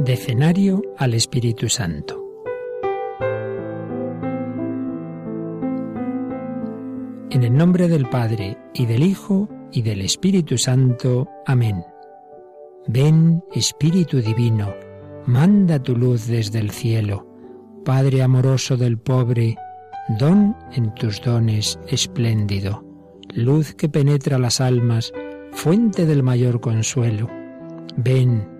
Decenario al Espíritu Santo. En el nombre del Padre, y del Hijo, y del Espíritu Santo. Amén. Ven, Espíritu Divino, manda tu luz desde el cielo. Padre amoroso del pobre, don en tus dones espléndido, luz que penetra las almas, fuente del mayor consuelo. Ven,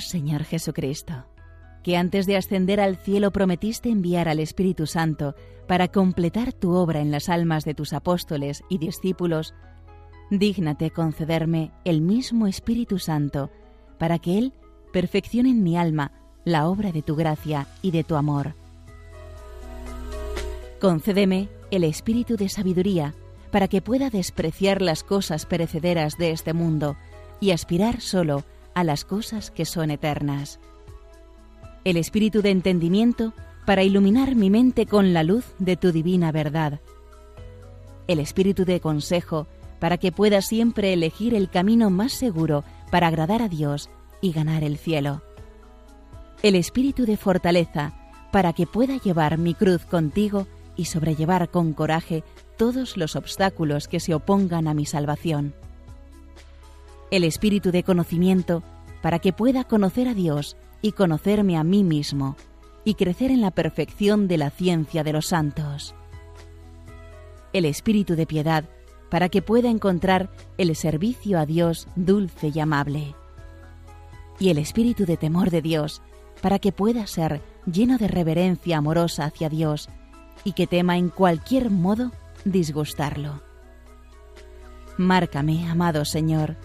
Señor Jesucristo, que antes de ascender al cielo prometiste enviar al Espíritu Santo para completar tu obra en las almas de tus apóstoles y discípulos, dígnate concederme el mismo Espíritu Santo, para que Él perfeccione en mi alma la obra de tu gracia y de tu amor. Concédeme el espíritu de sabiduría, para que pueda despreciar las cosas perecederas de este mundo y aspirar solo a las cosas que son eternas. El espíritu de entendimiento para iluminar mi mente con la luz de tu divina verdad. El espíritu de consejo para que pueda siempre elegir el camino más seguro para agradar a Dios y ganar el cielo. El espíritu de fortaleza para que pueda llevar mi cruz contigo y sobrellevar con coraje todos los obstáculos que se opongan a mi salvación el espíritu de conocimiento para que pueda conocer a Dios y conocerme a mí mismo y crecer en la perfección de la ciencia de los santos. El espíritu de piedad para que pueda encontrar el servicio a Dios dulce y amable. Y el espíritu de temor de Dios para que pueda ser lleno de reverencia amorosa hacia Dios y que tema en cualquier modo disgustarlo. Márcame, amado Señor,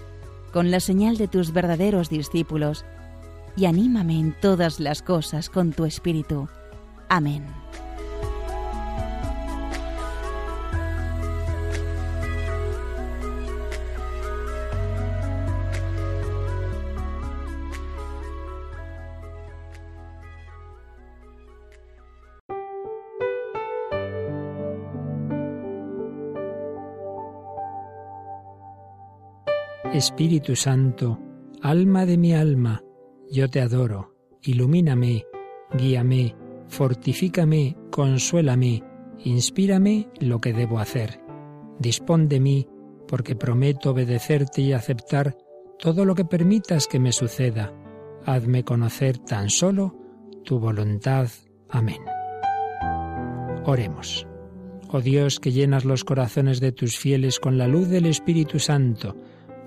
con la señal de tus verdaderos discípulos, y anímame en todas las cosas con tu Espíritu. Amén. Espíritu Santo, alma de mi alma, yo te adoro, ilumíname, guíame, fortifícame, consuélame, inspírame lo que debo hacer. Dispón de mí, porque prometo obedecerte y aceptar todo lo que permitas que me suceda. Hazme conocer tan solo tu voluntad. Amén. Oremos. Oh Dios, que llenas los corazones de tus fieles con la luz del Espíritu Santo,